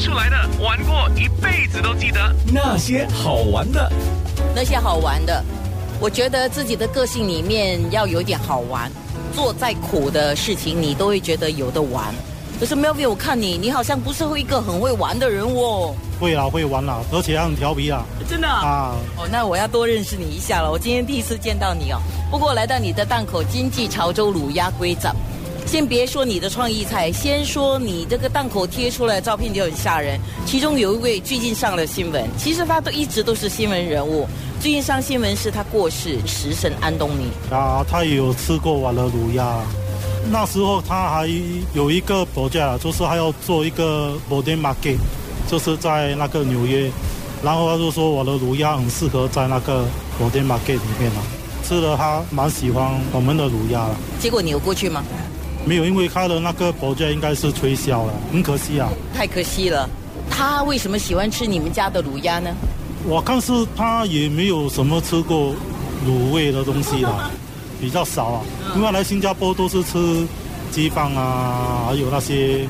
出来的，玩过一辈子都记得。那些好玩的，那些好玩的，我觉得自己的个性里面要有点好玩，做再苦的事情你都会觉得有的玩。可是 Melvin，我看你，你好像不是会一个很会玩的人哦。会啦，会玩啦，而且很调皮啊。真的啊？啊，哦，那我要多认识你一下了。我今天第一次见到你哦。不过来到你的档口经济潮州卤鸭龟掌，先别说你的创意菜，先说你这个档口贴出来的照片就很吓人。其中有一位最近上了新闻，其实他都一直都是新闻人物。最近上新闻是他过世，食神安东尼。啊，他也有吃过我的卤鸭。那时候他还有一个 project，就是还要做一个 modern market，就是在那个纽约。然后他就说我的卤鸭很适合在那个 modern market 里面啊，吃了他蛮喜欢我们的卤鸭了。结果你有过去吗？没有，因为他的那个 project 应该是吹销了，很可惜啊。太可惜了。他为什么喜欢吃你们家的卤鸭呢？我看是他也没有什么吃过卤味的东西啦，比较少啊。因为来新加坡都是吃鸡饭啊，还有那些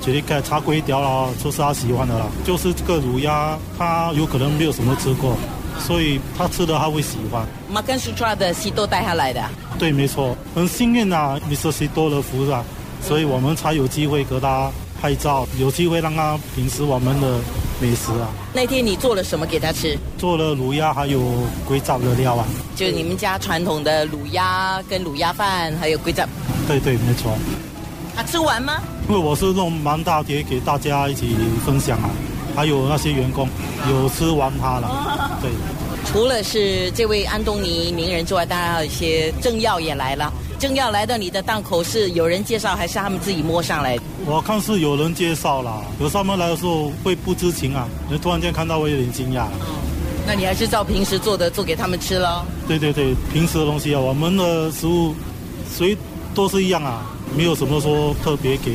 这里个茶龟条啦，就是他喜欢的啦。就是这个卤鸭，他有可能没有什么吃过，所以他吃的他会喜欢。马根苏抓的西多带下来的。对，没错，很幸运啊，Mr. 西多的福啊，所以我们才有机会跟他拍照，有机会让他品食我们的美食啊。那天你做了什么给他吃？做了卤鸭，还有龟爪的料啊。就是你们家传统的卤鸭跟卤鸭饭，还有龟爪。对对，没错。他吃完吗？因为我是弄蛮大碟给大家一起分享啊，还有那些员工有吃完它了。对，除了是这位安东尼名人之外，当然还有一些政要也来了。政要来到你的档口是有人介绍，还是他们自己摸上来？我看是有人介绍啦，有他们来的时候会不知情啊，你突然间看到我有点惊讶。那你还是照平时做的做给他们吃喽。对对对，平时的东西啊，我们的食物谁都是一样啊，没有什么说特别给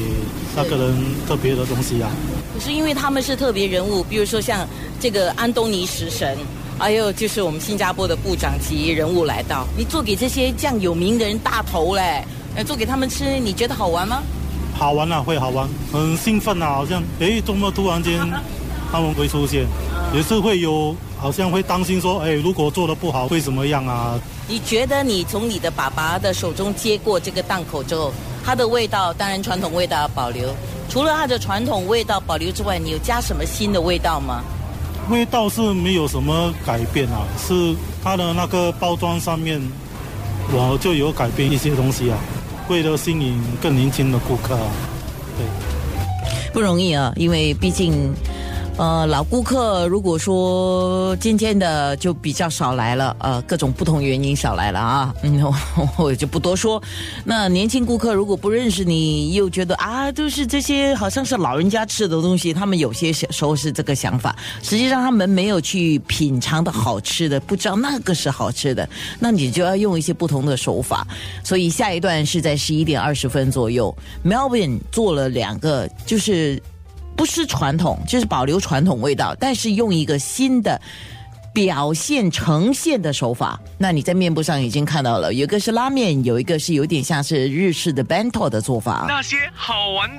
那个人特别的东西啊。可是因为他们是特别人物，比如说像这个安东尼食神，还有就是我们新加坡的部长级人物来到，你做给这些这样有名的人大头嘞，呃，做给他们吃，你觉得好玩吗？好玩啊，会好玩，很兴奋啊，好像哎，怎么突然间他们会出现，也是会有，好像会担心说，哎，如果做的不好会怎么样啊？你觉得你从你的爸爸的手中接过这个档口之后，它的味道当然传统味道要保留，除了它的传统味道保留之外，你有加什么新的味道吗？味道是没有什么改变啊，是它的那个包装上面，我就有改变一些东西啊，为了吸引更年轻的顾客啊，对。不容易啊，因为毕竟。呃，老顾客如果说今天的就比较少来了，呃，各种不同原因少来了啊，嗯，我我就不多说。那年轻顾客如果不认识你，又觉得啊，都是这些好像是老人家吃的东西，他们有些时候是这个想法。实际上他们没有去品尝的好吃的，不知道那个是好吃的，那你就要用一些不同的手法。所以下一段是在十一点二十分左右，Melvin 做了两个，就是。不是传统，就是保留传统味道，但是用一个新的表现呈现的手法。那你在面部上已经看到了，有一个是拉面，有一个是有点像是日式的 bento 的做法。那些好玩的。